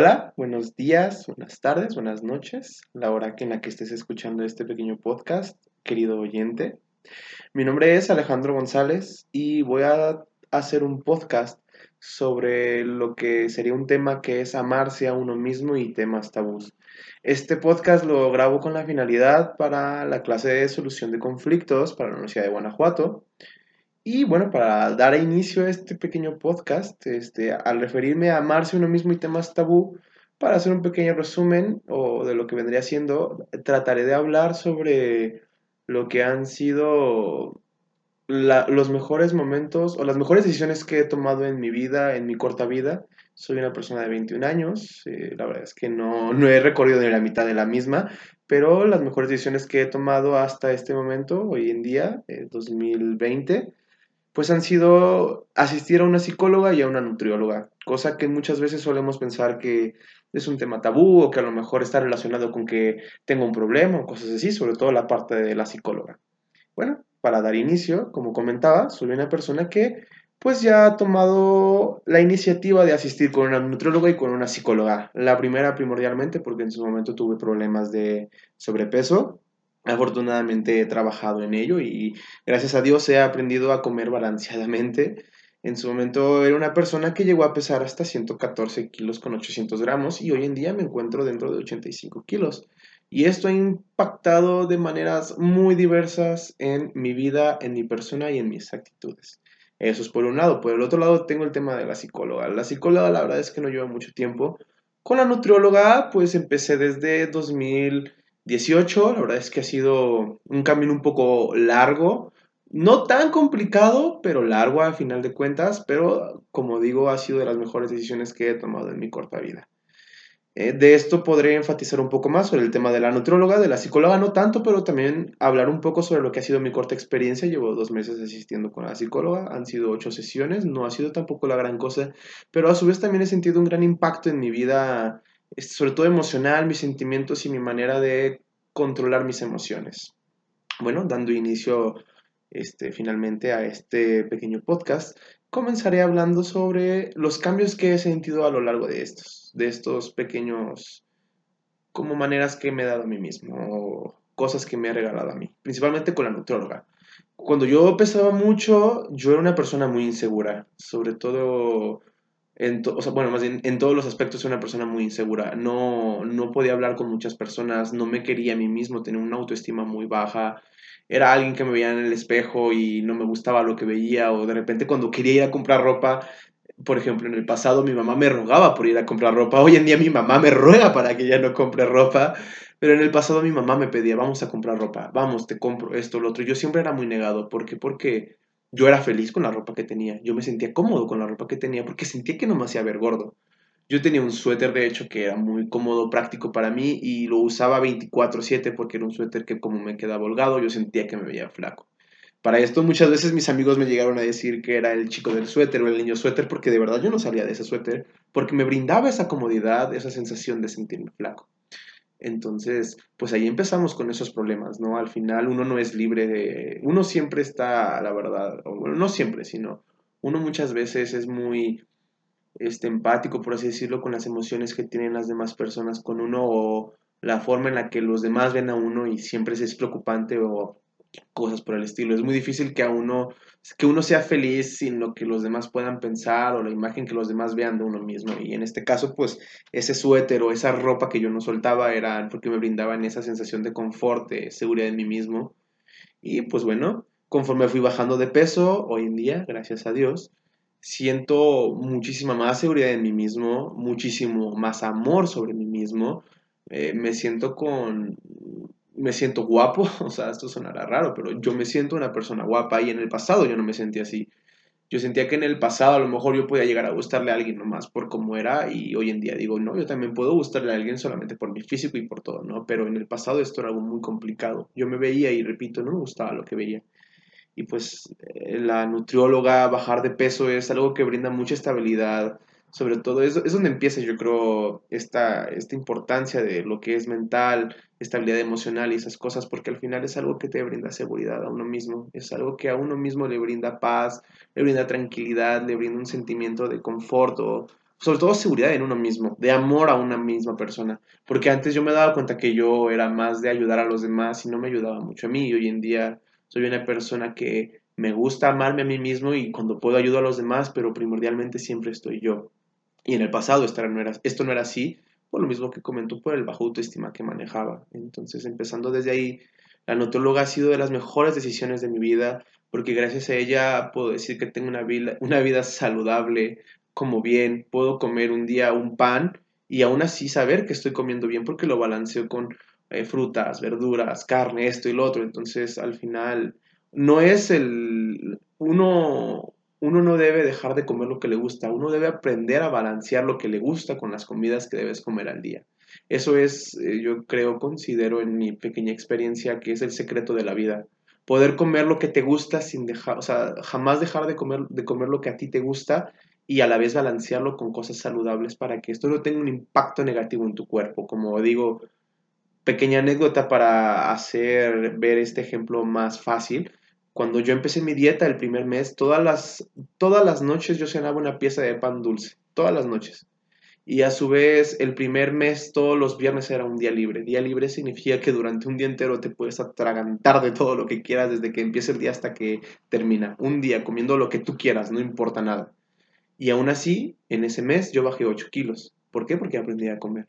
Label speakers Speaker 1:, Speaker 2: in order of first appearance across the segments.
Speaker 1: Hola, buenos días, buenas tardes, buenas noches, la hora en la que estés escuchando este pequeño podcast, querido oyente. Mi nombre es Alejandro González y voy a hacer un podcast sobre lo que sería un tema que es amarse a uno mismo y temas tabús. Este podcast lo grabo con la finalidad para la clase de solución de conflictos para la Universidad de Guanajuato. Y bueno, para dar inicio a este pequeño podcast, este, al referirme a amarse uno mismo y temas tabú, para hacer un pequeño resumen o de lo que vendría siendo, trataré de hablar sobre lo que han sido los mejores momentos o las mejores decisiones que he tomado en mi vida, en mi corta vida. Soy una persona de 21 años, eh, la verdad es que no, no he recorrido ni la mitad de la misma, pero las mejores decisiones que he tomado hasta este momento, hoy en día, 2020, pues han sido asistir a una psicóloga y a una nutrióloga, cosa que muchas veces solemos pensar que es un tema tabú o que a lo mejor está relacionado con que tengo un problema o cosas así, sobre todo la parte de la psicóloga. Bueno, para dar inicio, como comentaba, soy una persona que pues ya ha tomado la iniciativa de asistir con una nutrióloga y con una psicóloga. La primera primordialmente porque en su momento tuve problemas de sobrepeso Afortunadamente he trabajado en ello y gracias a Dios he aprendido a comer balanceadamente. En su momento era una persona que llegó a pesar hasta 114 kilos con 800 gramos y hoy en día me encuentro dentro de 85 kilos. Y esto ha impactado de maneras muy diversas en mi vida, en mi persona y en mis actitudes. Eso es por un lado. Por el otro lado tengo el tema de la psicóloga. La psicóloga la verdad es que no lleva mucho tiempo. Con la nutrióloga pues empecé desde 2000 18, la verdad es que ha sido un camino un poco largo, no tan complicado, pero largo a final de cuentas, pero como digo, ha sido de las mejores decisiones que he tomado en mi corta vida. Eh, de esto podré enfatizar un poco más sobre el tema de la nutrióloga, de la psicóloga no tanto, pero también hablar un poco sobre lo que ha sido mi corta experiencia. Llevo dos meses asistiendo con la psicóloga, han sido ocho sesiones, no ha sido tampoco la gran cosa, pero a su vez también he sentido un gran impacto en mi vida sobre todo emocional, mis sentimientos y mi manera de controlar mis emociones. Bueno, dando inicio este, finalmente a este pequeño podcast, comenzaré hablando sobre los cambios que he sentido a lo largo de estos, de estos pequeños, como maneras que me he dado a mí mismo, o cosas que me he regalado a mí, principalmente con la nutróloga. Cuando yo pesaba mucho, yo era una persona muy insegura, sobre todo en o sea, bueno, más bien en todos los aspectos soy una persona muy insegura. No, no podía hablar con muchas personas, no me quería a mí mismo, tenía una autoestima muy baja. Era alguien que me veía en el espejo y no me gustaba lo que veía, o de repente cuando quería ir a comprar ropa, por ejemplo, en el pasado mi mamá me rogaba por ir a comprar ropa, hoy en día mi mamá me ruega para que ya no compre ropa, pero en el pasado mi mamá me pedía, vamos a comprar ropa, vamos, te compro esto, lo otro. Yo siempre era muy negado, ¿por qué? Porque yo era feliz con la ropa que tenía. Yo me sentía cómodo con la ropa que tenía porque sentía que no me hacía ver gordo. Yo tenía un suéter, de hecho, que era muy cómodo, práctico para mí y lo usaba 24/7 porque era un suéter que como me quedaba holgado, yo sentía que me veía flaco. Para esto muchas veces mis amigos me llegaron a decir que era el chico del suéter o el niño suéter porque de verdad yo no salía de ese suéter porque me brindaba esa comodidad, esa sensación de sentirme flaco. Entonces, pues ahí empezamos con esos problemas, ¿no? Al final uno no es libre de... Uno siempre está, la verdad, bueno, no siempre, sino uno muchas veces es muy este, empático, por así decirlo, con las emociones que tienen las demás personas con uno o la forma en la que los demás ven a uno y siempre es preocupante o cosas por el estilo. Es muy difícil que a uno que uno sea feliz sin lo que los demás puedan pensar o la imagen que los demás vean de uno mismo. Y en este caso, pues ese suéter o esa ropa que yo no soltaba era porque me brindaban esa sensación de confort, de seguridad en mí mismo. Y pues bueno, conforme fui bajando de peso, hoy en día, gracias a Dios, siento muchísima más seguridad en mí mismo, muchísimo más amor sobre mí mismo. Eh, me siento con me siento guapo, o sea, esto sonará raro, pero yo me siento una persona guapa y en el pasado yo no me sentía así. Yo sentía que en el pasado a lo mejor yo podía llegar a gustarle a alguien nomás por cómo era y hoy en día digo, no, yo también puedo gustarle a alguien solamente por mi físico y por todo, ¿no? Pero en el pasado esto era algo muy complicado. Yo me veía y repito, no me gustaba lo que veía. Y pues eh, la nutrióloga, bajar de peso es algo que brinda mucha estabilidad, sobre todo es, es donde empieza yo creo esta, esta importancia de lo que es mental, estabilidad emocional y esas cosas, porque al final es algo que te brinda seguridad a uno mismo, es algo que a uno mismo le brinda paz, le brinda tranquilidad, le brinda un sentimiento de confort o sobre todo seguridad en uno mismo, de amor a una misma persona. Porque antes yo me daba cuenta que yo era más de ayudar a los demás y no me ayudaba mucho a mí. Y hoy en día soy una persona que me gusta amarme a mí mismo y cuando puedo ayudo a los demás, pero primordialmente siempre estoy yo. Y en el pasado esto no era, esto no era así, por lo mismo que comentó, por el bajo autoestima que manejaba. Entonces, empezando desde ahí, la nutróloga ha sido de las mejores decisiones de mi vida, porque gracias a ella puedo decir que tengo una vida, una vida saludable, como bien, puedo comer un día un pan y aún así saber que estoy comiendo bien porque lo balanceo con eh, frutas, verduras, carne, esto y lo otro. Entonces, al final, no es el... Uno, uno no debe dejar de comer lo que le gusta, uno debe aprender a balancear lo que le gusta con las comidas que debes comer al día. Eso es, eh, yo creo, considero en mi pequeña experiencia que es el secreto de la vida. Poder comer lo que te gusta sin dejar, o sea, jamás dejar de comer, de comer lo que a ti te gusta y a la vez balancearlo con cosas saludables para que esto no tenga un impacto negativo en tu cuerpo. Como digo, pequeña anécdota para hacer ver este ejemplo más fácil. Cuando yo empecé mi dieta el primer mes, todas las, todas las noches yo cenaba una pieza de pan dulce, todas las noches. Y a su vez, el primer mes, todos los viernes era un día libre. Día libre significa que durante un día entero te puedes atragantar de todo lo que quieras desde que empieza el día hasta que termina. Un día comiendo lo que tú quieras, no importa nada. Y aún así, en ese mes yo bajé 8 kilos. ¿Por qué? Porque aprendí a comer.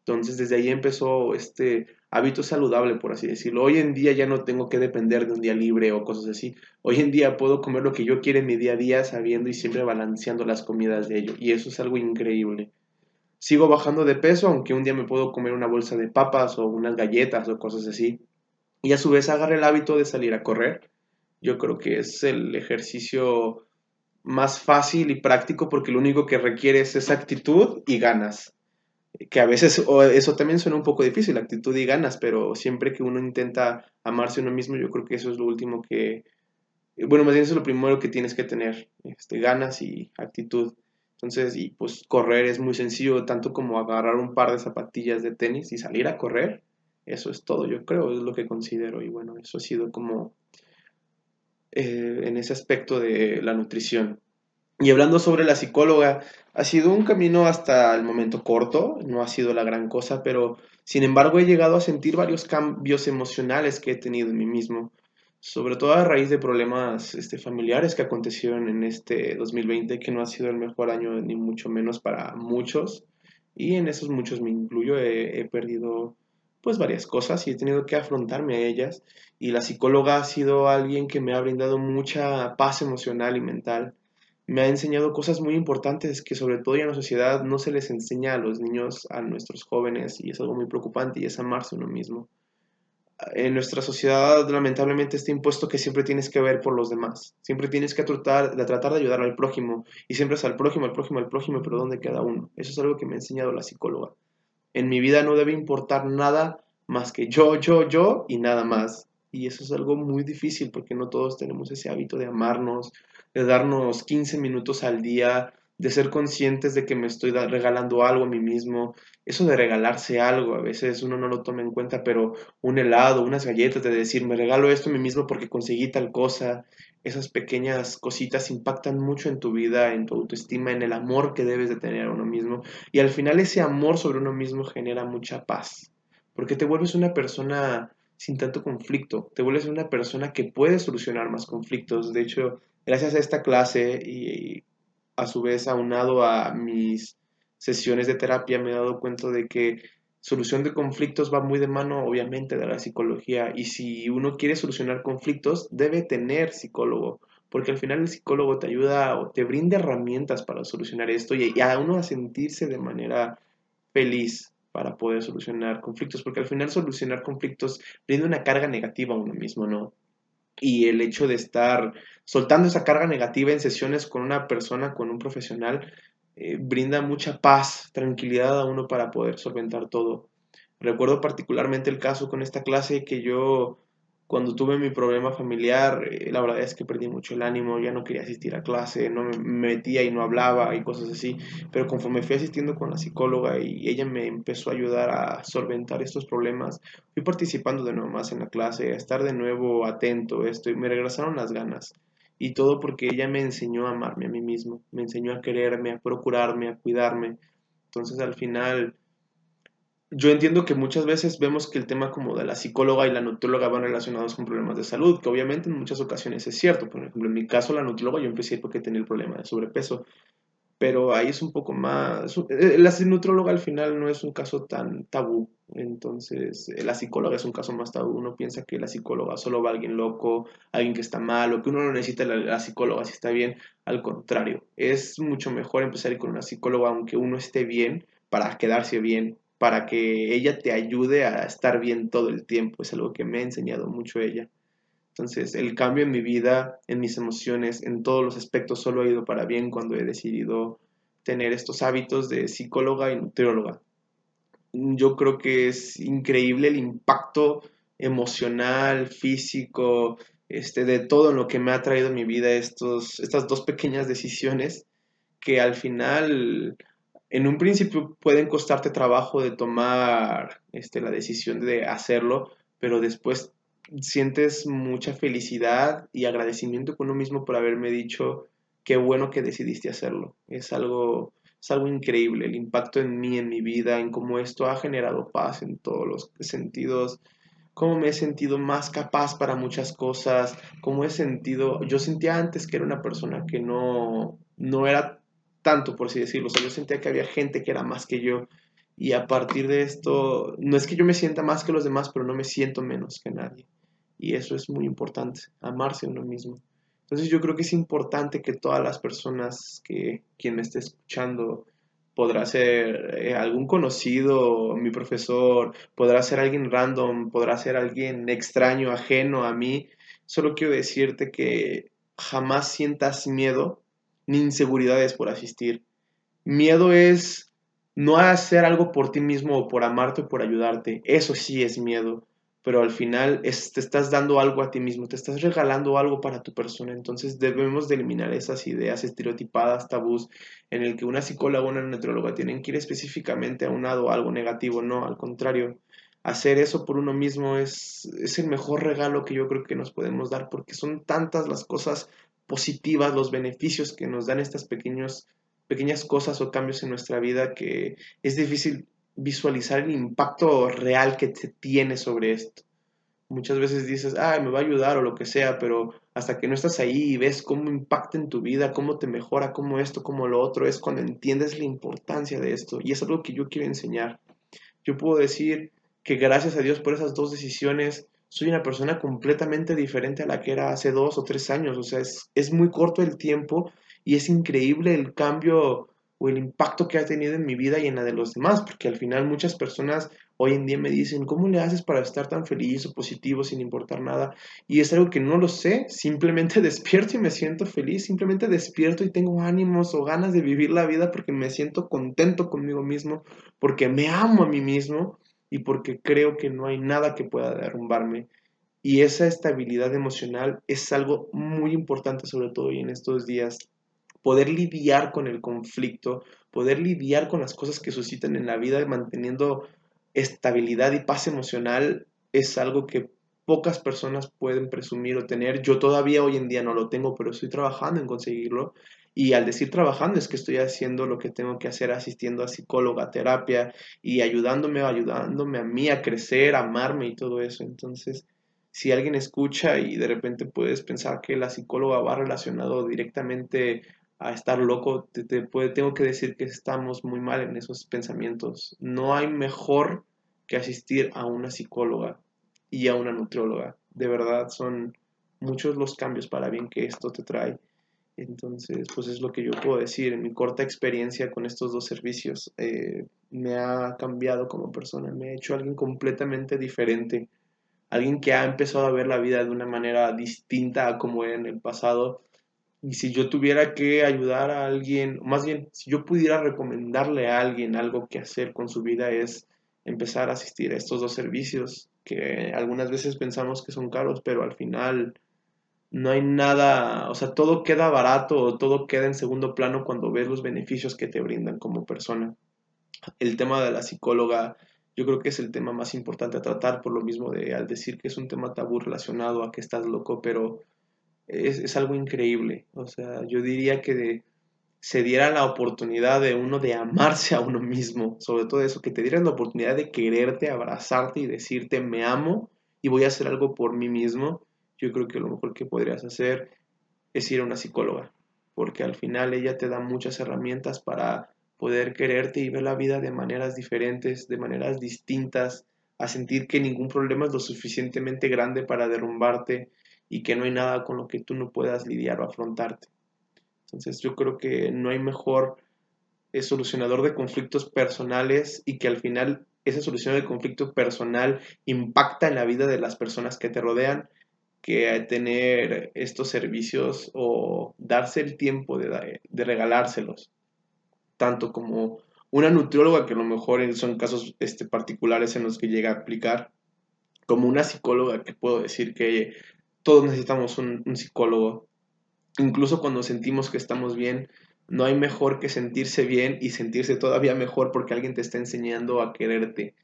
Speaker 1: Entonces desde ahí empezó este hábito saludable, por así decirlo. Hoy en día ya no tengo que depender de un día libre o cosas así. Hoy en día puedo comer lo que yo quiero en mi día a día sabiendo y siempre balanceando las comidas de ello. Y eso es algo increíble. Sigo bajando de peso, aunque un día me puedo comer una bolsa de papas o unas galletas o cosas así. Y a su vez agarré el hábito de salir a correr. Yo creo que es el ejercicio más fácil y práctico porque lo único que requiere es esa actitud y ganas. Que a veces eso también suena un poco difícil, actitud y ganas, pero siempre que uno intenta amarse uno mismo, yo creo que eso es lo último que, bueno, más bien eso es lo primero que tienes que tener, este, ganas y actitud. Entonces, y pues correr es muy sencillo, tanto como agarrar un par de zapatillas de tenis y salir a correr. Eso es todo, yo creo, es lo que considero. Y bueno, eso ha sido como eh, en ese aspecto de la nutrición. Y hablando sobre la psicóloga, ha sido un camino hasta el momento corto, no ha sido la gran cosa, pero sin embargo he llegado a sentir varios cambios emocionales que he tenido en mí mismo, sobre todo a raíz de problemas este, familiares que acontecieron en este 2020, que no ha sido el mejor año ni mucho menos para muchos, y en esos muchos me incluyo, he, he perdido pues varias cosas y he tenido que afrontarme a ellas y la psicóloga ha sido alguien que me ha brindado mucha paz emocional y mental. Me ha enseñado cosas muy importantes que sobre todo en la sociedad no se les enseña a los niños, a nuestros jóvenes y es algo muy preocupante y es amarse uno mismo. En nuestra sociedad lamentablemente está impuesto que siempre tienes que ver por los demás, siempre tienes que tratar de, tratar de ayudar al prójimo y siempre es al prójimo, al prójimo, al prójimo, pero ¿dónde queda uno? Eso es algo que me ha enseñado la psicóloga. En mi vida no debe importar nada más que yo, yo, yo y nada más. Y eso es algo muy difícil porque no todos tenemos ese hábito de amarnos, de darnos 15 minutos al día, de ser conscientes de que me estoy regalando algo a mí mismo. Eso de regalarse algo, a veces uno no lo toma en cuenta, pero un helado, unas galletas, de decir, me regalo esto a mí mismo porque conseguí tal cosa, esas pequeñas cositas impactan mucho en tu vida, en tu autoestima, en el amor que debes de tener a uno mismo. Y al final ese amor sobre uno mismo genera mucha paz, porque te vuelves una persona sin tanto conflicto, te vuelves una persona que puede solucionar más conflictos. De hecho, gracias a esta clase y, a su vez aunado a mis sesiones de terapia me he dado cuenta de que solución de conflictos va muy de mano, obviamente, de la psicología. Y si uno quiere solucionar conflictos, debe tener psicólogo, porque al final el psicólogo te ayuda o te brinda herramientas para solucionar esto y, a uno a sentirse de manera feliz para poder solucionar conflictos, porque al final solucionar conflictos brinda una carga negativa a uno mismo, ¿no? Y el hecho de estar soltando esa carga negativa en sesiones con una persona, con un profesional, eh, brinda mucha paz, tranquilidad a uno para poder solventar todo. Recuerdo particularmente el caso con esta clase que yo cuando tuve mi problema familiar, eh, la verdad es que perdí mucho el ánimo, ya no quería asistir a clase, no me metía y no hablaba y cosas así, pero conforme fui asistiendo con la psicóloga y ella me empezó a ayudar a solventar estos problemas, fui participando de nuevo más en la clase, a estar de nuevo atento, esto, y me regresaron las ganas. Y todo porque ella me enseñó a amarme a mí mismo, me enseñó a quererme, a procurarme, a cuidarme. Entonces al final, yo entiendo que muchas veces vemos que el tema como de la psicóloga y la nutrióloga van relacionados con problemas de salud, que obviamente en muchas ocasiones es cierto. Por ejemplo, en mi caso, la nutrióloga yo empecé porque tenía el problema de sobrepeso pero ahí es un poco más... Eh, la nutróloga al final no es un caso tan tabú, entonces eh, la psicóloga es un caso más tabú. Uno piensa que la psicóloga solo va a alguien loco, alguien que está mal, o que uno no necesita la, la psicóloga si está bien. Al contrario, es mucho mejor empezar con una psicóloga aunque uno esté bien para quedarse bien, para que ella te ayude a estar bien todo el tiempo. Es algo que me ha enseñado mucho ella. Entonces, el cambio en mi vida, en mis emociones, en todos los aspectos, solo ha ido para bien cuando he decidido tener estos hábitos de psicóloga y nutrióloga. Yo creo que es increíble el impacto emocional, físico, este, de todo lo que me ha traído en mi vida estos, estas dos pequeñas decisiones que al final, en un principio pueden costarte trabajo de tomar este, la decisión de hacerlo, pero después sientes mucha felicidad y agradecimiento con uno mismo por haberme dicho qué bueno que decidiste hacerlo. Es algo, es algo increíble, el impacto en mí, en mi vida, en cómo esto ha generado paz en todos los sentidos, cómo me he sentido más capaz para muchas cosas, cómo he sentido, yo sentía antes que era una persona que no, no era tanto, por así decirlo, o sea, yo sentía que había gente que era más que yo. Y a partir de esto, no es que yo me sienta más que los demás, pero no me siento menos que nadie. Y eso es muy importante, amarse a uno mismo. Entonces yo creo que es importante que todas las personas que quien me esté escuchando podrá ser eh, algún conocido, mi profesor, podrá ser alguien random, podrá ser alguien extraño, ajeno a mí. Solo quiero decirte que jamás sientas miedo ni inseguridades por asistir. Miedo es no hacer algo por ti mismo o por amarte o por ayudarte. Eso sí es miedo pero al final te estás dando algo a ti mismo, te estás regalando algo para tu persona. Entonces debemos de eliminar esas ideas estereotipadas, tabús, en el que una psicóloga o una nutrióloga tienen que ir específicamente a un lado algo negativo. No, al contrario, hacer eso por uno mismo es, es el mejor regalo que yo creo que nos podemos dar, porque son tantas las cosas positivas, los beneficios que nos dan estas pequeños, pequeñas cosas o cambios en nuestra vida que es difícil visualizar el impacto real que te tiene sobre esto. Muchas veces dices, ay, me va a ayudar o lo que sea, pero hasta que no estás ahí y ves cómo impacta en tu vida, cómo te mejora, cómo esto, cómo lo otro, es cuando entiendes la importancia de esto. Y es algo que yo quiero enseñar. Yo puedo decir que gracias a Dios por esas dos decisiones, soy una persona completamente diferente a la que era hace dos o tres años. O sea, es, es muy corto el tiempo y es increíble el cambio o el impacto que ha tenido en mi vida y en la de los demás, porque al final muchas personas hoy en día me dicen, ¿cómo le haces para estar tan feliz o positivo sin importar nada? Y es algo que no lo sé, simplemente despierto y me siento feliz, simplemente despierto y tengo ánimos o ganas de vivir la vida porque me siento contento conmigo mismo, porque me amo a mí mismo y porque creo que no hay nada que pueda derrumbarme. Y esa estabilidad emocional es algo muy importante, sobre todo hoy en estos días poder lidiar con el conflicto, poder lidiar con las cosas que suscitan en la vida manteniendo estabilidad y paz emocional es algo que pocas personas pueden presumir o tener. Yo todavía hoy en día no lo tengo, pero estoy trabajando en conseguirlo. Y al decir trabajando es que estoy haciendo lo que tengo que hacer, asistiendo a psicóloga, terapia y ayudándome, ayudándome a mí a crecer, a amarme y todo eso. Entonces, si alguien escucha y de repente puedes pensar que la psicóloga va relacionado directamente a estar loco, te, tengo que decir que estamos muy mal en esos pensamientos. No hay mejor que asistir a una psicóloga y a una nutrióloga. De verdad son muchos los cambios para bien que esto te trae. Entonces, pues es lo que yo puedo decir. Mi corta experiencia con estos dos servicios, eh, me ha cambiado como persona, me ha hecho alguien completamente diferente. Alguien que ha empezado a ver la vida de una manera distinta a como era en el pasado y si yo tuviera que ayudar a alguien, más bien, si yo pudiera recomendarle a alguien algo que hacer con su vida es empezar a asistir a estos dos servicios, que algunas veces pensamos que son caros, pero al final no hay nada, o sea, todo queda barato, todo queda en segundo plano cuando ves los beneficios que te brindan como persona. El tema de la psicóloga, yo creo que es el tema más importante a tratar, por lo mismo de al decir que es un tema tabú relacionado a que estás loco, pero es, algo increíble. O sea, yo diría que se diera la oportunidad de uno de amarse a uno mismo, sobre todo eso, que te dieran la oportunidad de quererte, abrazarte y decirte me amo y voy a hacer algo por mí mismo, yo creo que lo mejor que podrías hacer es ir a una psicóloga, porque al final ella te da muchas herramientas para poder quererte y ver la vida de maneras diferentes, de maneras distintas, a sentir que ningún problema es lo suficientemente grande para derrumbarte y que no hay nada con lo que tú no puedas lidiar o afrontarte. Entonces yo creo que no hay mejor eh, solucionador de conflictos personales y que al final esa solución del conflicto personal impacta en la vida de las personas que te rodean que tener estos servicios o darse el tiempo de, regalárselos. Tanto como una nutrióloga, que a lo mejor son casos este, particulares en los que llega a aplicar, como una psicóloga, que puedo decir que todos necesitamos un, psicólogo. Incluso cuando sentimos que estamos bien, no hay mejor que sentirse bien y sentirse todavía mejor porque alguien te está enseñando a quererte.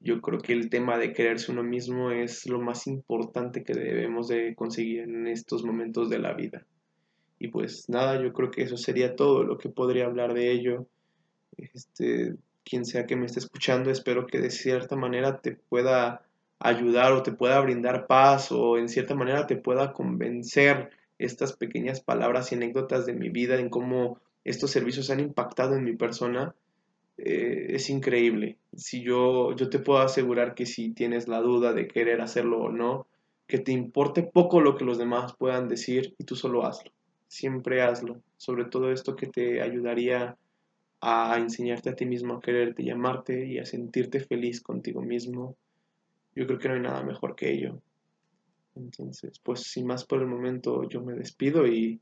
Speaker 1: Yo creo que el tema de quererse uno mismo es lo más importante que debemos de conseguir en estos momentos de la vida. Y pues nada, yo creo que eso sería todo lo que podría hablar de ello. Este, quien sea que me esté escuchando, espero que de cierta manera te pueda ayudar o te pueda brindar paz o en cierta manera te pueda convencer estas pequeñas palabras y anécdotas de mi vida en cómo estos servicios han impactado en mi persona, eh, es increíble. Si yo, yo te puedo asegurar que si tienes la duda de querer hacerlo o no, que te importe poco lo que los demás puedan decir y tú solo hazlo. Siempre hazlo. Sobre todo esto que te ayudaría a enseñarte a ti mismo a quererte y amarte y a sentirte feliz contigo mismo yo creo que no hay nada mejor que ello. Entonces, pues sin más por el momento yo me despido y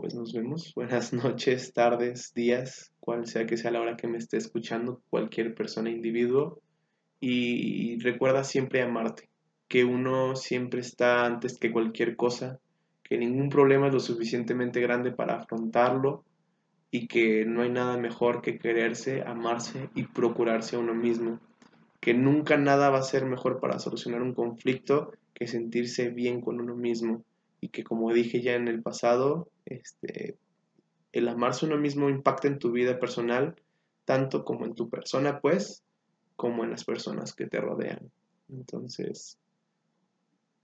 Speaker 1: pues nos vemos. Buenas noches, tardes, días, cual sea que sea la hora que me esté escuchando, cualquier persona, individuo. Y recuerda siempre amarte, que uno siempre está antes que cualquier cosa, que ningún problema es lo suficientemente grande para afrontarlo y que no hay nada mejor que quererse, amarse y procurarse a uno mismo que nunca nada va a ser mejor para solucionar un conflicto que sentirse bien con uno mismo y que como dije ya en el pasado, este, el amarse uno mismo impacta en tu vida personal, tanto como en tu persona, pues, como en las personas que te rodean. Entonces,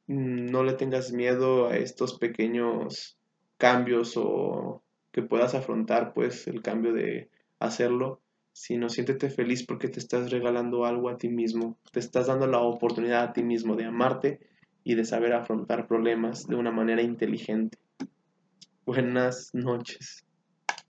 Speaker 1: no le tengas miedo a estos pequeños cambios o que puedas afrontar, pues, el cambio de hacerlo sino siéntete feliz porque te estás regalando algo a ti mismo, te estás dando la oportunidad a ti mismo de amarte y de saber afrontar problemas de una manera inteligente. Buenas noches.